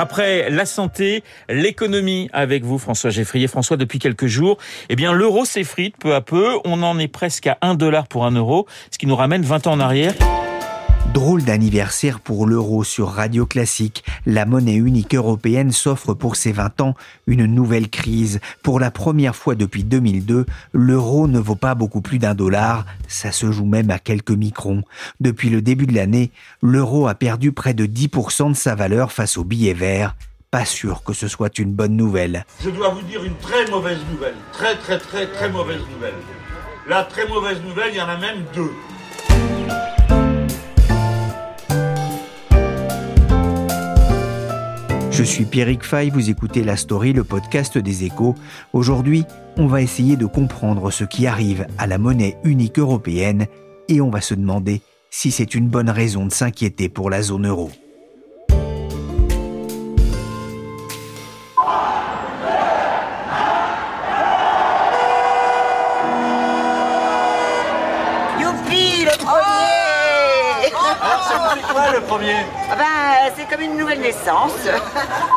Après la santé, l'économie avec vous, François Geffrier. François, depuis quelques jours, eh bien, l'euro s'effrite peu à peu. On en est presque à 1 dollar pour 1 euro, ce qui nous ramène 20 ans en arrière. Drôle d'anniversaire pour l'euro sur Radio Classique. La monnaie unique européenne s'offre pour ses 20 ans une nouvelle crise. Pour la première fois depuis 2002, l'euro ne vaut pas beaucoup plus d'un dollar. Ça se joue même à quelques microns. Depuis le début de l'année, l'euro a perdu près de 10% de sa valeur face au billet vert. Pas sûr que ce soit une bonne nouvelle. Je dois vous dire une très mauvaise nouvelle. Très très très très mauvaise nouvelle. La très mauvaise nouvelle, il y en a même deux. Je suis Pierrick Fay, vous écoutez La Story, le podcast des échos. Aujourd'hui, on va essayer de comprendre ce qui arrive à la monnaie unique européenne et on va se demander si c'est une bonne raison de s'inquiéter pour la zone euro. C'est quoi le premier? Ah ben, c'est comme une nouvelle naissance.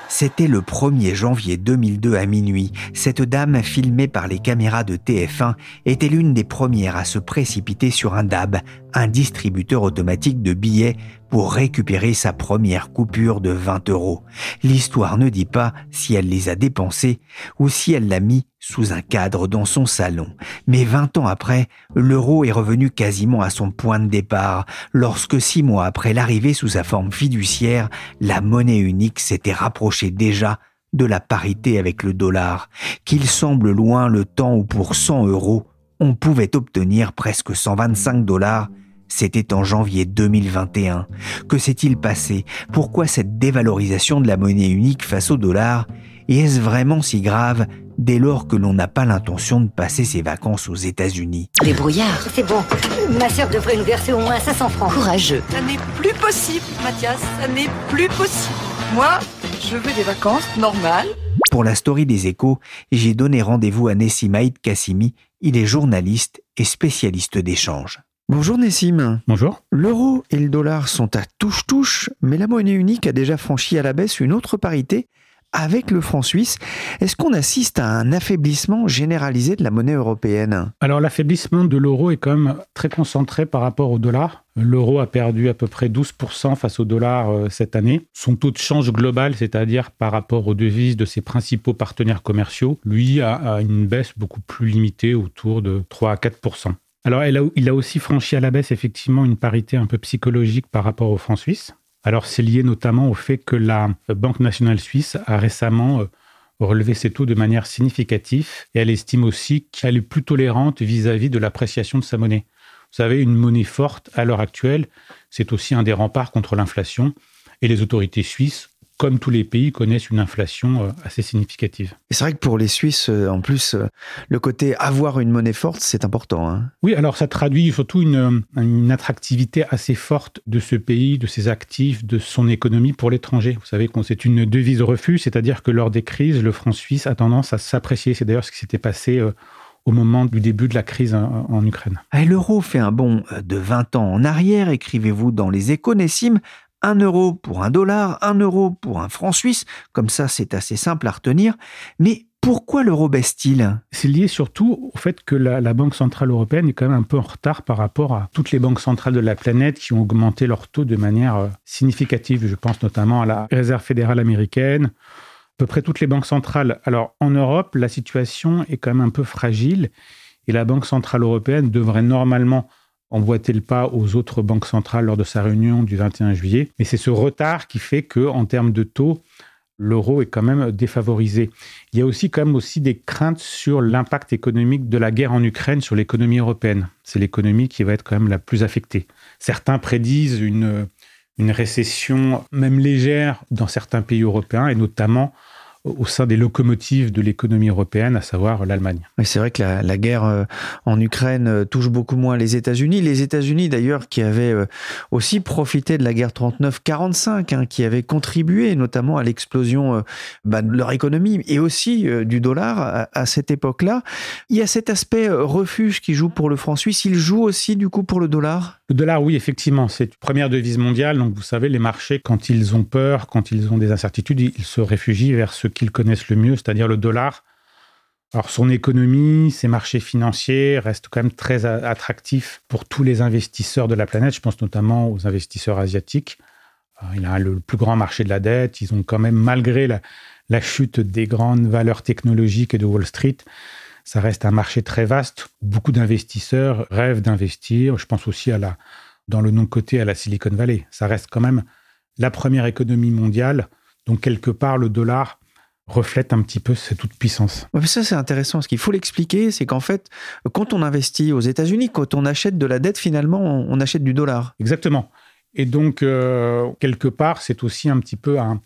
C'était le 1er janvier 2002 à minuit. Cette dame, filmée par les caméras de TF1, était l'une des premières à se précipiter sur un DAB, un distributeur automatique de billets, pour récupérer sa première coupure de 20 euros. L'histoire ne dit pas si elle les a dépensés ou si elle l'a mis sous un cadre dans son salon. Mais 20 ans après, l'euro est revenu quasiment à son point de départ, lorsque six mois après l'arrivée sous sa forme fiduciaire, la monnaie unique s'était rapprochée déjà de la parité avec le dollar, qu'il semble loin le temps où pour 100 euros, on pouvait obtenir presque 125 dollars c'était en janvier 2021. Que s'est-il passé? Pourquoi cette dévalorisation de la monnaie unique face au dollar? Et est-ce vraiment si grave dès lors que l'on n'a pas l'intention de passer ses vacances aux États-Unis? Les brouillards. C'est bon. Ma sœur devrait nous verser au moins 500 francs. Courageux. Ça n'est plus possible, Mathias. Ça n'est plus possible. Moi, je veux des vacances normales. Pour la story des échos, j'ai donné rendez-vous à Nessimaïd Kassimi. Il est journaliste et spécialiste d'échange. Bonjour Nessim. Bonjour. L'euro et le dollar sont à touche-touche, mais la monnaie unique a déjà franchi à la baisse une autre parité avec le franc suisse. Est-ce qu'on assiste à un affaiblissement généralisé de la monnaie européenne? Alors l'affaiblissement de l'euro est quand même très concentré par rapport au dollar. L'euro a perdu à peu près 12% face au dollar euh, cette année. Son taux de change global, c'est-à-dire par rapport aux devises de ses principaux partenaires commerciaux, lui a, une baisse beaucoup plus limitée, autour de 3 à 4%. Alors, il a aussi franchi à la baisse effectivement une parité un peu psychologique par rapport au franc suisse. Alors, c'est lié notamment au fait que la Banque nationale suisse a récemment euh, relevé ses taux de manière significative et elle estime aussi qu'elle est plus tolérante vis-à-vis de l'appréciation de sa monnaie. Vous savez, une monnaie forte à l'heure actuelle, c'est aussi un des remparts contre l'inflation et les autorités suisses comme tous les pays, connaissent une inflation euh, assez significative. C'est vrai que pour les Suisses, euh, en plus, euh, le côté avoir une monnaie forte, c'est important. Hein. oui, alors ça traduit surtout une, une, attractivité assez forte de ce pays, de ses actifs, de son économie pour l'étranger. Vous savez que c'est une devise refus, c'est-à-dire que lors des crises, le franc suisse a tendance à s'apprécier. C'est d'ailleurs ce qui s'était passé au moment du début de la crise en, Ukraine. L'euro fait un bond de 20 ans en arrière, écrivez-vous dans les échos, Nessim. 1 euro pour un dollar, 1 euro pour un franc suisse, comme ça c'est assez simple à retenir, mais pourquoi l'euro baisse-t-il? C'est lié surtout au fait que la, Banque Centrale Européenne est quand même un peu en retard par rapport à toutes les banques centrales de la planète qui ont augmenté leur taux de manière euh, significative. Je pense notamment à la Réserve fédérale américaine, à peu près toutes les banques centrales. Alors en Europe, la situation est quand même un peu fragile et la Banque Centrale Européenne devrait normalement emboîter le pas aux autres banques centrales lors de sa réunion du 21 juillet. Mais c'est ce retard qui fait que, en termes de taux, l'euro est quand même défavorisé. Il y a aussi quand aussi des craintes sur l'impact économique de la guerre en Ukraine sur l'économie européenne. C'est l'économie qui va être quand même la plus affectée. Certains prédisent une récession même légère dans certains pays européens et notamment au sein des locomotives de l'économie européenne, à savoir l'Allemagne. c'est vrai que la, guerre euh, en Ukraine euh, touche beaucoup moins les États-Unis. Les États-Unis, d'ailleurs, qui avaient euh, aussi profité de la guerre 39-45, hein, qui avaient contribué notamment à l'explosion bah, de leur économie et aussi du dollar à, à cette époque-là. Il y a cet aspect refuge qui joue pour le franc suisse. Il joue aussi, du coup, pour le dollar? Le dollar, oui, effectivement, c'est une première devise mondiale. Donc, vous savez, les marchés, quand ils ont peur, quand ils ont des incertitudes, ils se réfugient vers ce qu'ils connaissent le mieux, c'est-à-dire le dollar. Alors, son économie, ses marchés financiers restent quand même très attractifs pour tous les investisseurs de la planète. Je pense notamment aux investisseurs asiatiques. Euh, il a le plus grand marché de la dette. Ils ont quand même, malgré la, chute des grandes valeurs technologiques et de Wall Street, ça reste un marché très vaste. Beaucoup d'investisseurs rêvent d'investir. Je pense aussi à la, dans le non-côté à la Silicon Valley. Ça reste quand même la première économie mondiale. Donc, quelque part, le dollar reflète un petit peu cette toute puissance. ça, c'est intéressant. Ce qu'il faut l'expliquer, c'est qu'en fait, quand on investit aux États-Unis, quand on achète de la dette, finalement, on achète du dollar. Exactement. Et donc, euh, quelque part, c'est aussi un petit peu un,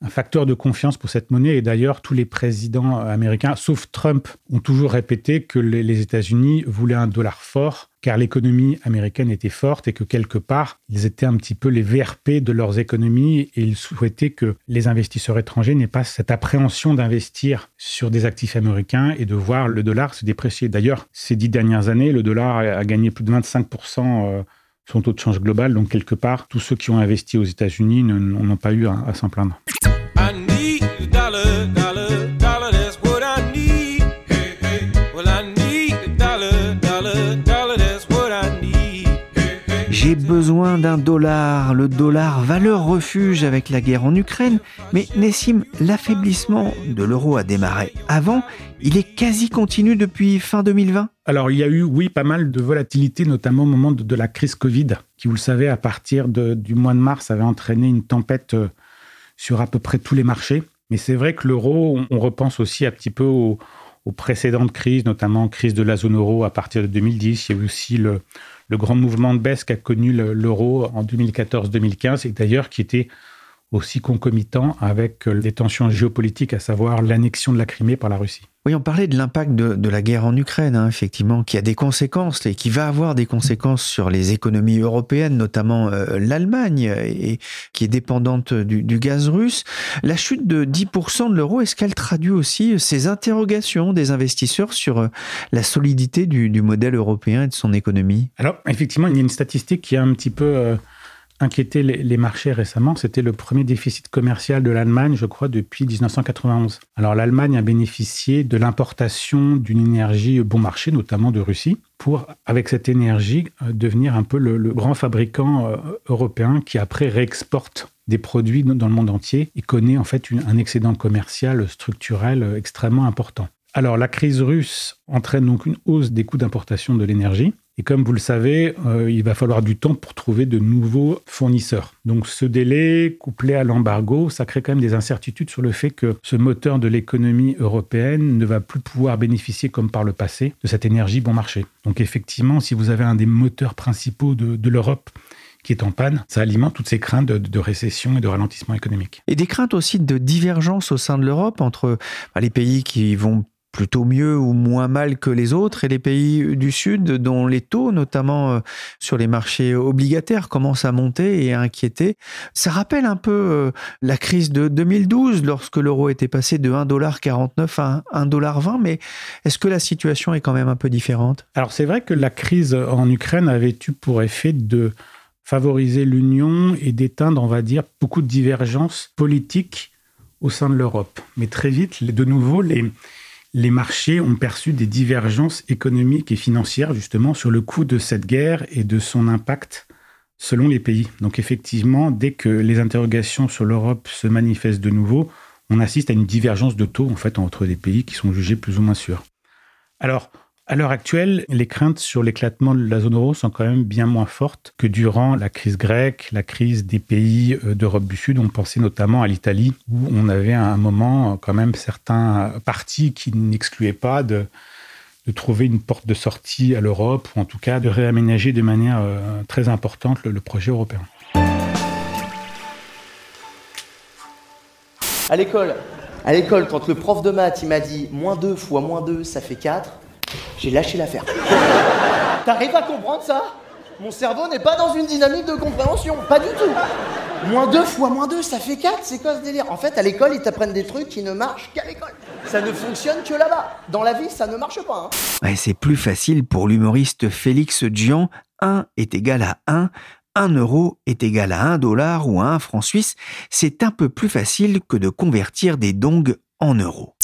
un facteur de confiance pour cette monnaie. Et d'ailleurs, tous les présidents américains, sauf Trump, ont toujours répété que les États-Unis voulaient un dollar fort, car l'économie américaine était forte et que quelque part, ils étaient un petit peu les VRP de leurs économies et ils souhaitaient que les investisseurs étrangers n'aient pas cette appréhension d'investir sur des actifs américains et de voir le dollar se déprécier. D'ailleurs, ces dix dernières années, le dollar a gagné plus de 25% son taux de change global. Donc, quelque part, tous ceux qui ont investi aux États-Unis n'ont pas eu à, s'en plaindre. J'ai besoin d'un dollar, le dollar valeur refuge avec la guerre en Ukraine. Mais Nessim, l'affaiblissement de l'euro a démarré avant, il est quasi continu depuis fin 2020 Alors il y a eu, oui, pas mal de volatilité, notamment au moment de, la crise Covid, qui, vous le savez, à partir du mois de mars, avait entraîné une tempête euh, sur à peu près tous les marchés. Mais c'est vrai que l'euro, on, repense aussi un petit peu aux, précédentes crises, notamment crise de la zone euro à partir de 2010. Il y a eu aussi le, le grand mouvement de baisse qu'a connu l'euro en 2014-2015 et d'ailleurs qui était aussi concomitant avec les tensions géopolitiques, à savoir l'annexion de la Crimée par la Russie. Oui, on parlait de l'impact de, la guerre en Ukraine, hein, effectivement, qui a des conséquences et qui va avoir des conséquences sur les économies européennes, notamment euh, l'Allemagne, et, qui est dépendante du, gaz russe. La chute de 10% de l'euro, est-ce qu'elle traduit aussi ces interrogations des investisseurs sur euh, la solidité du, modèle européen et de son économie? Alors, effectivement, il y a une statistique qui est un petit peu... Euh, inquiété les, marchés récemment, c'était le premier déficit commercial de l'Allemagne, je crois, depuis 1991. Alors l'Allemagne a bénéficié de l'importation d'une énergie bon marché, notamment de Russie, pour, avec cette énergie, euh, devenir un peu le, grand fabricant euh, européen qui après réexporte des produits dans le monde entier et connaît en fait un excédent commercial structurel euh, extrêmement important. Alors la crise russe entraîne donc une hausse des coûts d'importation de l'énergie. Et comme vous le savez, euh, il va falloir du temps pour trouver de nouveaux fournisseurs. Donc ce délai, couplé à l'embargo, ça crée quand même des incertitudes sur le fait que ce moteur de l'économie européenne ne va plus pouvoir bénéficier, comme par le passé, de cette énergie bon marché. Donc effectivement, si vous avez un des moteurs principaux de, l'Europe qui est en panne, ça alimente toutes ces craintes de, récession et de ralentissement économique. Et des craintes aussi de divergence au sein de l'Europe entre bah, les pays qui vont plutôt mieux ou moins mal que les autres et les pays du Sud dont les taux, notamment euh, sur les marchés obligataires, commencent à monter et à inquiéter. Ça rappelle un peu euh, la crise de 2012 lorsque l'euro était passé de 1,49$ à 1,20$, mais est-ce que la situation est quand même un peu différente? Alors c'est vrai que la crise en Ukraine avait eu pour effet de favoriser l'union et d'éteindre, on va dire, beaucoup de divergences politiques au sein de l'Europe. Mais très vite, de nouveau, les, les marchés ont perçu des divergences économiques et financières justement sur le coût de cette guerre et de son impact selon les pays. Donc effectivement, dès que les interrogations sur l'Europe se manifestent de nouveau, on assiste à une divergence de taux en fait entre des pays qui sont jugés plus ou moins sûrs. Alors, À l'heure actuelle, les craintes sur l'éclatement de la zone euro sont quand même bien moins fortes que durant la crise grecque, la crise des pays euh, d'Europe du Sud. On pensait notamment à l'Italie, où on avait à un moment quand même certains partis qui n'excluaient pas de, trouver une porte de sortie à l'Europe, ou en tout cas de réaménager de manière euh, très importante le, projet européen. À l'école, à l'école, quand le prof de maths m'a dit moins 2 fois moins 2, ça fait 4, j'ai lâché l'affaire. T'arrives à comprendre ça? Mon cerveau n'est pas dans une dynamique de compréhension, pas du tout. Moins 2 fois moins 2, ça fait 4, c'est quoi ce délire? En fait, à l'école, ils t'apprennent des trucs qui ne marchent qu'à l'école. Ça ne fonctionne que là-bas. Dans la vie, ça ne marche pas. Hein. Ouais, c'est plus facile pour l'humoriste Félix Gian. 1 est égal à 1, 1 euro est égal à 1 dollar ou à 1 franc suisse, c'est un peu plus facile que de convertir des dongs en euros.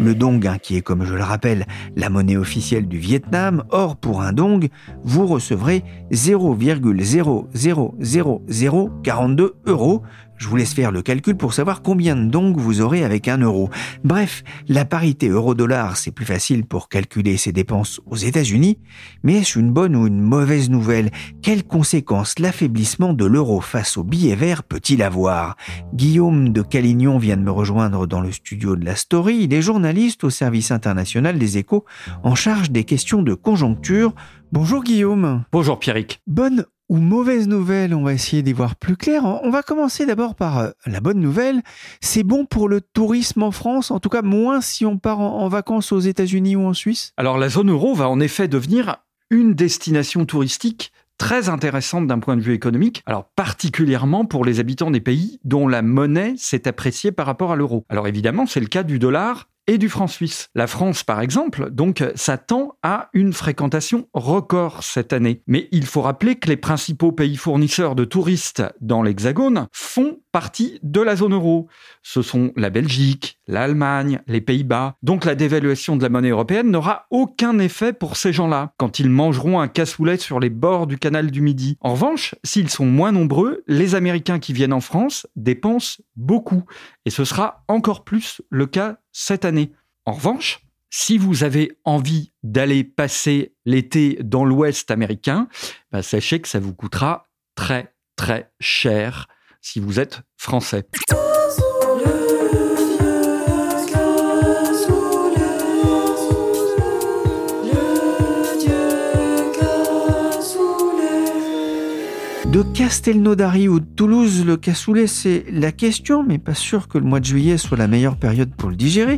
Le dong, hein, qui est comme je le rappelle la monnaie officielle du Vietnam, or pour un dong, vous recevrez 0,00042 euros, je vous laisse faire le calcul pour savoir combien de dong vous aurez avec un euro. Bref, la parité euro-dollar, c'est plus facile pour calculer ses dépenses aux États-Unis, mais est-ce une bonne ou une mauvaise nouvelle? Quelles conséquences l'affaiblissement de l'euro face au billet vert peut-il avoir? Guillaume de Calignon vient de me rejoindre dans le studio de la Story. Il est journaliste au service international des échos en charge des questions de conjoncture. Bonjour Guillaume. Bonjour Pierrick. Bonne ou mauvaise nouvelle, on va essayer d'y voir plus clair. On va commencer d'abord par euh, la bonne nouvelle. C'est bon pour le tourisme en France, en tout cas moins si on part en, vacances aux États-Unis ou en Suisse? Alors la zone euro va en effet devenir une destination touristique très intéressante d'un point de vue économique, alors particulièrement pour les habitants des pays dont la monnaie s'est appréciée par rapport à l'euro. Alors évidemment, c'est le cas du dollar et du franc suisse. La France, par exemple, donc, s'attend à une fréquentation record cette année. Mais il faut rappeler que les principaux pays fournisseurs de touristes dans l'Hexagone font partie de la zone euro. Ce sont la Belgique, l'Allemagne, les Pays-Bas. Donc la dévaluation de la monnaie européenne n'aura aucun effet pour ces gens-là quand ils mangeront un cassoulet sur les bords du canal du Midi. En revanche, s'ils sont moins nombreux, les Américains qui viennent en France dépensent beaucoup. Et ce sera encore plus le cas cette année. En revanche, si vous avez envie d'aller passer l'été dans l'Ouest américain, bah, sachez que ça vous coûtera très très cher si vous êtes français. De Castelnaudary ou de Toulouse, le cassoulet, c'est la question, mais pas sûr que le mois de juillet soit la meilleure période pour le digérer.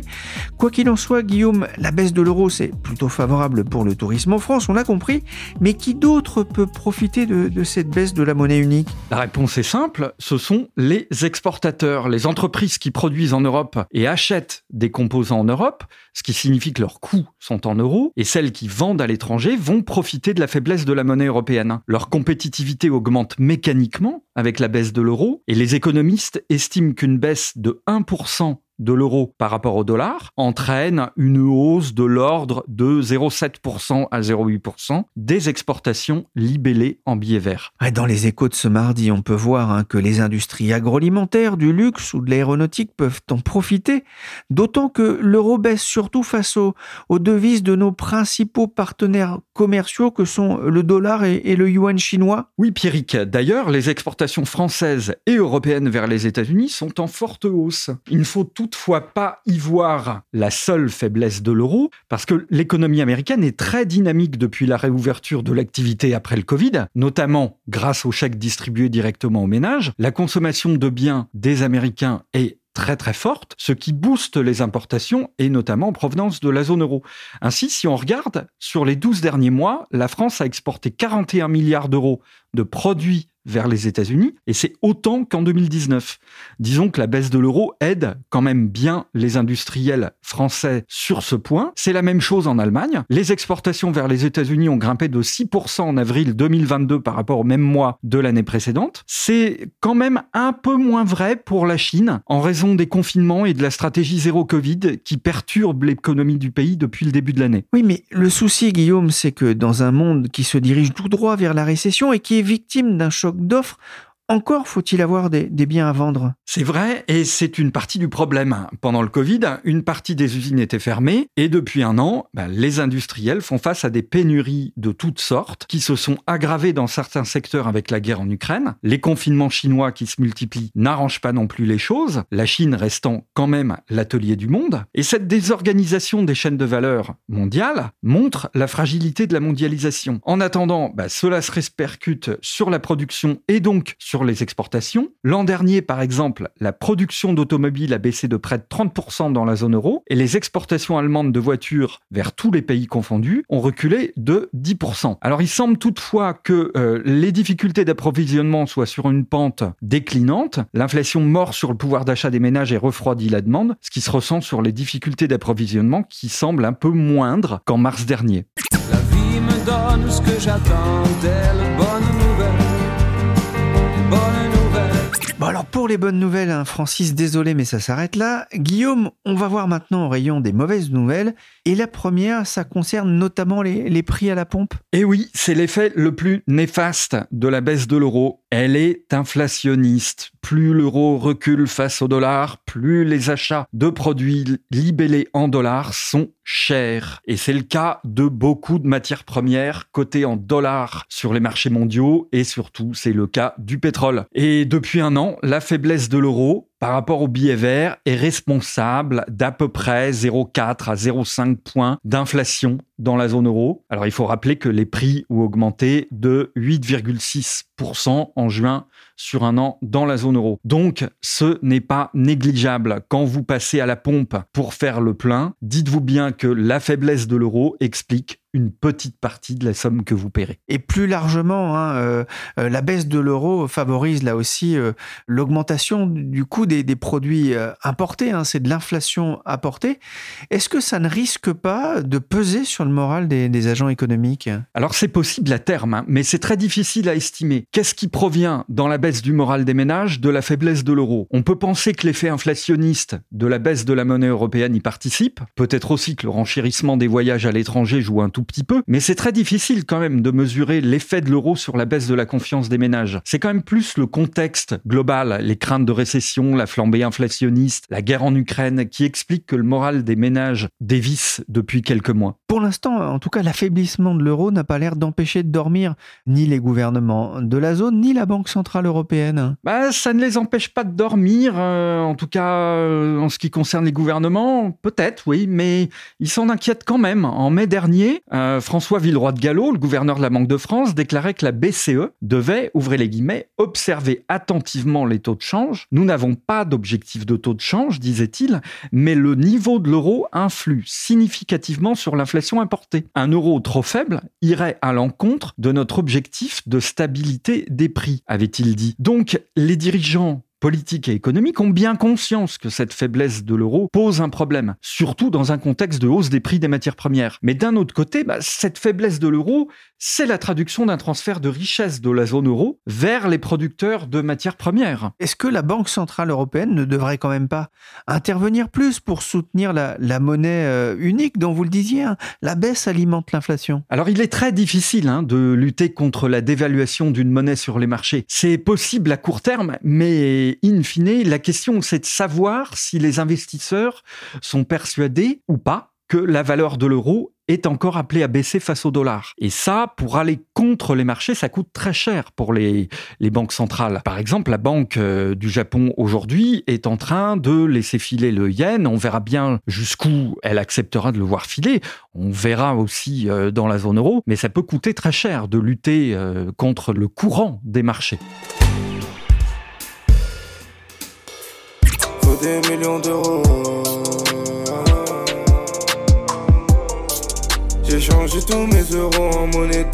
Quoi qu'il en soit, Guillaume, la baisse de l'euro, c'est plutôt favorable pour le tourisme en France, on l'a compris, mais qui d'autre peut profiter de, de cette baisse de la monnaie unique? La réponse est simple, ce sont les exportateurs, les entreprises qui produisent en Europe et achètent des composants en Europe, ce qui signifie que leurs coûts sont en euros, et celles qui vendent à l'étranger vont profiter de la faiblesse de la monnaie européenne. Leur compétitivité augmente mécaniquement avec la baisse de l'euro et les économistes estiment qu'une baisse de 1% de l'euro par rapport au dollar entraîne une hausse de l'ordre de 0,7% à 0,8% des exportations libellées en billets verts. Dans les échos de ce mardi, on peut voir hein, que les industries agroalimentaires, du luxe ou de l'aéronautique peuvent en profiter, d'autant que l'euro baisse surtout face aux, devises de nos principaux partenaires commerciaux que sont le dollar et, et le yuan chinois. Oui, Pierrick. D'ailleurs, les exportations françaises et européennes vers les États-Unis sont en forte hausse. Il faut tout toutefois pas y voir la seule faiblesse de l'euro, parce que l'économie américaine est très dynamique depuis la réouverture de l'activité après le Covid, notamment grâce aux chèques distribués directement aux ménages. La consommation de biens des Américains est très très forte, ce qui booste les importations et notamment en provenance de la zone euro. Ainsi, si on regarde, sur les 12 derniers mois, la France a exporté 41 milliards d'euros de produits vers les États-Unis, et c'est autant qu'en 2019. Disons que la baisse de l'euro aide quand même bien les industriels français sur ce point. C'est la même chose en Allemagne. Les exportations vers les États-Unis ont grimpé de 6% en avril 2022 par rapport au même mois de l'année précédente. C'est quand même un peu moins vrai pour la Chine en raison des confinements et de la stratégie zéro Covid qui perturbe l'économie du pays depuis le début de l'année. Oui, mais le souci, Guillaume, c'est que dans un monde qui se dirige tout droit vers la récession et qui est victime d'un choc d'offres, encore faut-il avoir des, biens à vendre? C'est vrai, et c'est une partie du problème. Pendant le Covid, une partie des usines était fermée, et depuis un an, bah, les industriels font face à des pénuries de toutes sortes, qui se sont aggravées dans certains secteurs avec la guerre en Ukraine. Les confinements chinois qui se multiplient n'arrangent pas non plus les choses, la Chine restant quand même l'atelier du monde. Et cette désorganisation des chaînes de valeur mondiales montre la fragilité de la mondialisation. En attendant, bah, cela se répercute sur la production et donc sur les exportations. L'an dernier, par exemple, la production d'automobiles a baissé de près de 30% dans la zone euro et les exportations allemandes de voitures vers tous les pays confondus ont reculé de 10%. Alors il semble toutefois que euh, les difficultés d'approvisionnement soient sur une pente déclinante. L'inflation mord sur le pouvoir d'achat des ménages et refroidit la demande, ce qui se ressent sur les difficultés d'approvisionnement qui semblent un peu moindres qu'en mars dernier. La vie me donne ce que Alors pour les bonnes nouvelles, hein, Francis, désolé mais ça s'arrête là. Guillaume, on va voir maintenant au rayon des mauvaises nouvelles. Et la première, ça concerne notamment les, prix à la pompe. Eh oui, c'est l'effet le plus néfaste de la baisse de l'euro. Elle est inflationniste. Plus l'euro recule face au dollar, plus les achats de produits libellés en dollars sont chers. Et c'est le cas de beaucoup de matières premières cotées en dollars sur les marchés mondiaux et surtout c'est le cas du pétrole. Et depuis un an, la faiblesse de l'euro par rapport au billet vert est responsable d'à peu près 0,4 à 0,5 points d'inflation dans la zone euro. Alors il faut rappeler que les prix ont augmenté de 8,6% en juin sur un an dans la zone euro. Donc ce n'est pas négligeable. Quand vous passez à la pompe pour faire le plein, dites-vous bien que la faiblesse de l'euro explique une petite partie de la somme que vous paierez. Et plus largement, hein, euh, euh, la baisse de l'euro favorise là aussi euh, l'augmentation du coût des, produits importés. Hein, c'est de l'inflation apportée. Est-ce que ça ne risque pas de peser sur le moral des, agents économiques? Alors c'est possible à terme, hein, mais c'est très difficile à estimer. Qu'est-ce qui provient dans la baisse du moral des ménages? De la faiblesse de l'euro On peut penser que l'effet inflationniste de la baisse de la monnaie européenne y participe. Peut-être aussi que le renchérissement des voyages à l'étranger joue un tout petit peu, mais c'est très difficile quand même de mesurer l'effet de l'euro sur la baisse de la confiance des ménages. C'est quand même plus le contexte global, les craintes de récession, la flambée inflationniste, la guerre en Ukraine, qui expliquent que le moral des ménages dévisse depuis quelques mois. Pour l'instant, en tout cas, l'affaiblissement de l'euro n'a pas l'air d'empêcher de dormir ni les gouvernements de la zone, ni la Banque centrale européenne. Bah, ça ne les empêche pas de dormir, euh, en tout cas euh, en ce qui concerne les gouvernements, peut-être, oui, mais ils s'en inquiètent quand même. En mai dernier, euh, François Villeroy de Gallo, le gouverneur de la Banque de France, déclarait que la BCE devait, ouvrez les guillemets, observer attentivement les taux de change. Nous n'avons pas d'objectif de taux de change, disait-il, mais le niveau de l'euro influe significativement sur l'inflation importée. Un euro trop faible irait à l'encontre de notre objectif de stabilité des prix, avait-il dit. Donc, les dirigeants politiques et économiques ont bien conscience que cette faiblesse de l'euro pose un problème, surtout dans un contexte de hausse des prix des matières premières. Mais d'un autre côté, bah, cette faiblesse de l'euro, c'est la traduction d'un transfert de richesse de la zone euro vers les producteurs de matières premières. Est-ce que la Banque Centrale Européenne ne devrait quand même pas intervenir plus pour soutenir la, monnaie euh, unique dont vous le disiez hein La baisse alimente l'inflation? Alors il est très difficile hein, de lutter contre la dévaluation d'une monnaie sur les marchés. C'est possible à court terme, mais in fine, la question, c'est de savoir si les investisseurs sont persuadés ou pas que la valeur de l'euro est encore appelée à baisser face au dollar. Et ça, pour aller contre les marchés, ça coûte très cher pour les, les banques centrales. Par exemple, la Banque euh, du Japon aujourd'hui est en train de laisser filer le yen. On verra bien jusqu'où elle acceptera de le voir filer. On verra aussi euh, dans la zone euro. Mais ça peut coûter très cher de lutter euh, contre le courant des marchés. Des millions d'euros. J'ai changé tous mes euros en monnaie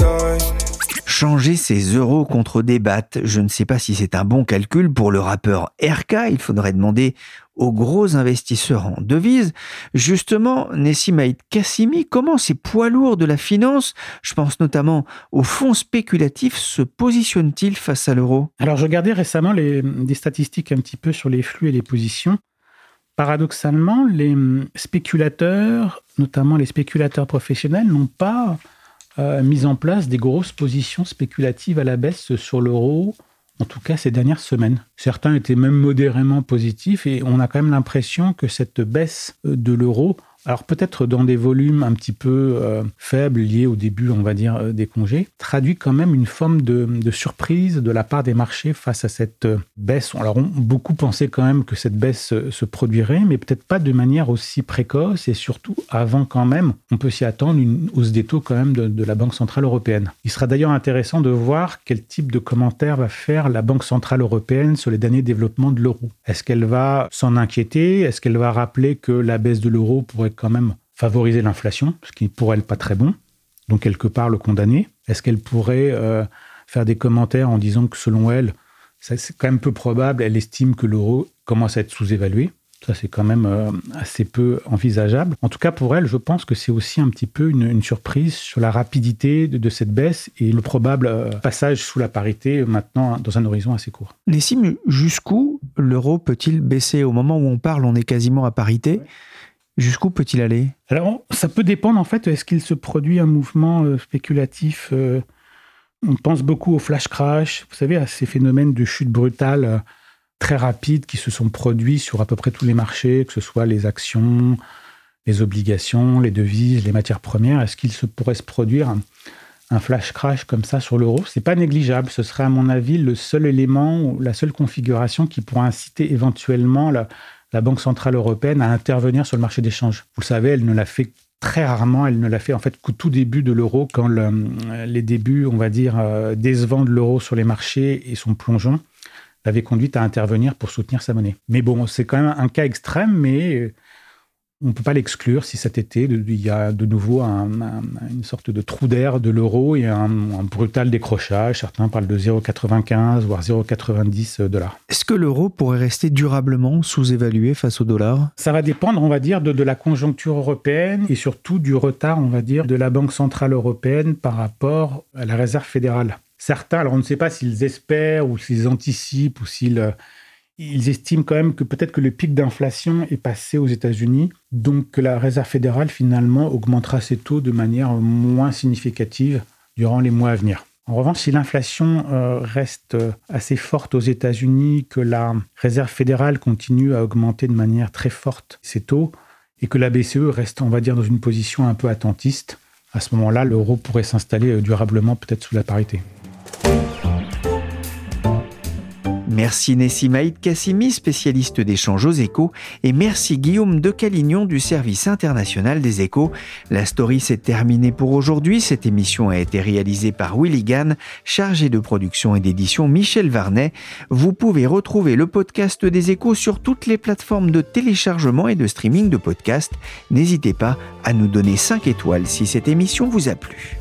Changer ses euros contre des bahts, je ne sais pas si c'est un bon calcul pour le rappeur RK, il faudrait demander aux gros investisseurs en devises. Justement, Nessimaïd Kassimi, comment ces poids lourds de la finance, je pense notamment aux fonds spéculatifs, se positionnent-ils face à l'euro? Alors, je regardais récemment les, des statistiques un petit peu sur les flux et les positions. Paradoxalement, les spéculateurs, notamment les spéculateurs professionnels, n'ont pas euh, mis en place des grosses positions spéculatives à la baisse sur l'euro en tout cas ces dernières semaines. Certains étaient même modérément positifs et on a quand même l'impression que cette baisse de l'euro alors peut-être dans des volumes un petit peu euh, faibles liés au début, on va dire, euh, des congés, traduit quand même une forme de, surprise de la part des marchés face à cette euh, baisse. Alors beaucoup pensaient quand même que cette baisse se produirait, mais peut-être pas de manière aussi précoce et surtout avant quand même, on peut s'y attendre une hausse des taux quand même de, de la Banque Centrale Européenne. Il sera d'ailleurs intéressant de voir quel type de commentaire va faire la Banque Centrale Européenne sur les derniers développements de l'euro. Est-ce qu'elle va s'en inquiéter? Est-ce qu'elle va rappeler que la baisse de l'euro pourrait quand même favoriser l'inflation, ce qui pour elle pas très bon, donc quelque part le condamner Est-ce qu'elle pourrait euh, faire des commentaires en disant que selon elle, c'est quand même peu probable, elle estime que l'euro commence à être sous-évalué? Ça, c'est quand même euh, assez peu envisageable. En tout cas, pour elle, je pense que c'est aussi un petit peu une, surprise sur la rapidité de, cette baisse et le probable euh, passage sous la parité maintenant dans un horizon assez court. Nessim, jusqu'où l'euro peut-il baisser? Au moment où on parle, on est quasiment à parité. Jusqu'où peut-il aller? Alors, ça peut dépendre en fait. Est-ce qu'il se produit un mouvement euh, spéculatif euh, On pense beaucoup au flash crash, vous savez, à ces phénomènes de chute brutale euh, très rapides qui se sont produits sur à peu près tous les marchés, que ce soit les actions, les obligations, les devises, les matières premières. Est-ce qu'il se pourrait se produire un, flash crash comme ça sur l'euro? C'est pas négligeable. Ce serait à mon avis le seul élément, la seule configuration qui pourrait inciter éventuellement la la Banque Centrale Européenne à intervenir sur le marché d'échange. Vous savez, elle ne l'a fait très rarement, elle ne l'a fait en fait qu'au tout début de l'euro, quand les débuts, on va dire, euh, décevants de l'euro sur les marchés et son plongeon l'avaient conduite à intervenir pour soutenir sa monnaie. Mais bon, c'est quand même un cas extrême, mais on ne peut pas l'exclure si cet été, il y a de nouveau une sorte de trou d'air de l'euro et un, brutal décrochage. Certains parlent de 0,95 voire 0,90 dollars. Est-ce que l'euro pourrait rester durablement sous-évalué face au dollar? Ça va dépendre, on va dire, de, de, la conjoncture européenne et surtout du retard, on va dire, de la Banque centrale européenne par rapport à la Réserve fédérale. Certains, alors on ne sait pas s'ils espèrent ou s'ils anticipent ou s'ils ils estiment quand même que peut-être que le pic d'inflation est passé aux États-Unis, donc que la Réserve fédérale finalement augmentera ses taux de manière moins significative durant les mois à venir. En revanche, si l'inflation euh, reste assez forte aux États-Unis, que la Réserve fédérale continue à augmenter de manière très forte ses taux, et que la BCE reste, on va dire, dans une position un peu attentiste, à ce moment-là, l'euro pourrait s'installer euh, durablement peut-être sous la parité. Merci Nessimaïd Kassimi, spécialiste d'échange aux échos, et merci Guillaume de Calignon du service international des échos. La story s'est terminée pour aujourd'hui. Cette émission a été réalisée par Willy Gann, chargé de production et d'édition Michel Varnet. Vous pouvez retrouver le podcast des échos sur toutes les plateformes de téléchargement et de streaming de podcasts. N'hésitez pas à nous donner 5 étoiles si cette émission vous a plu.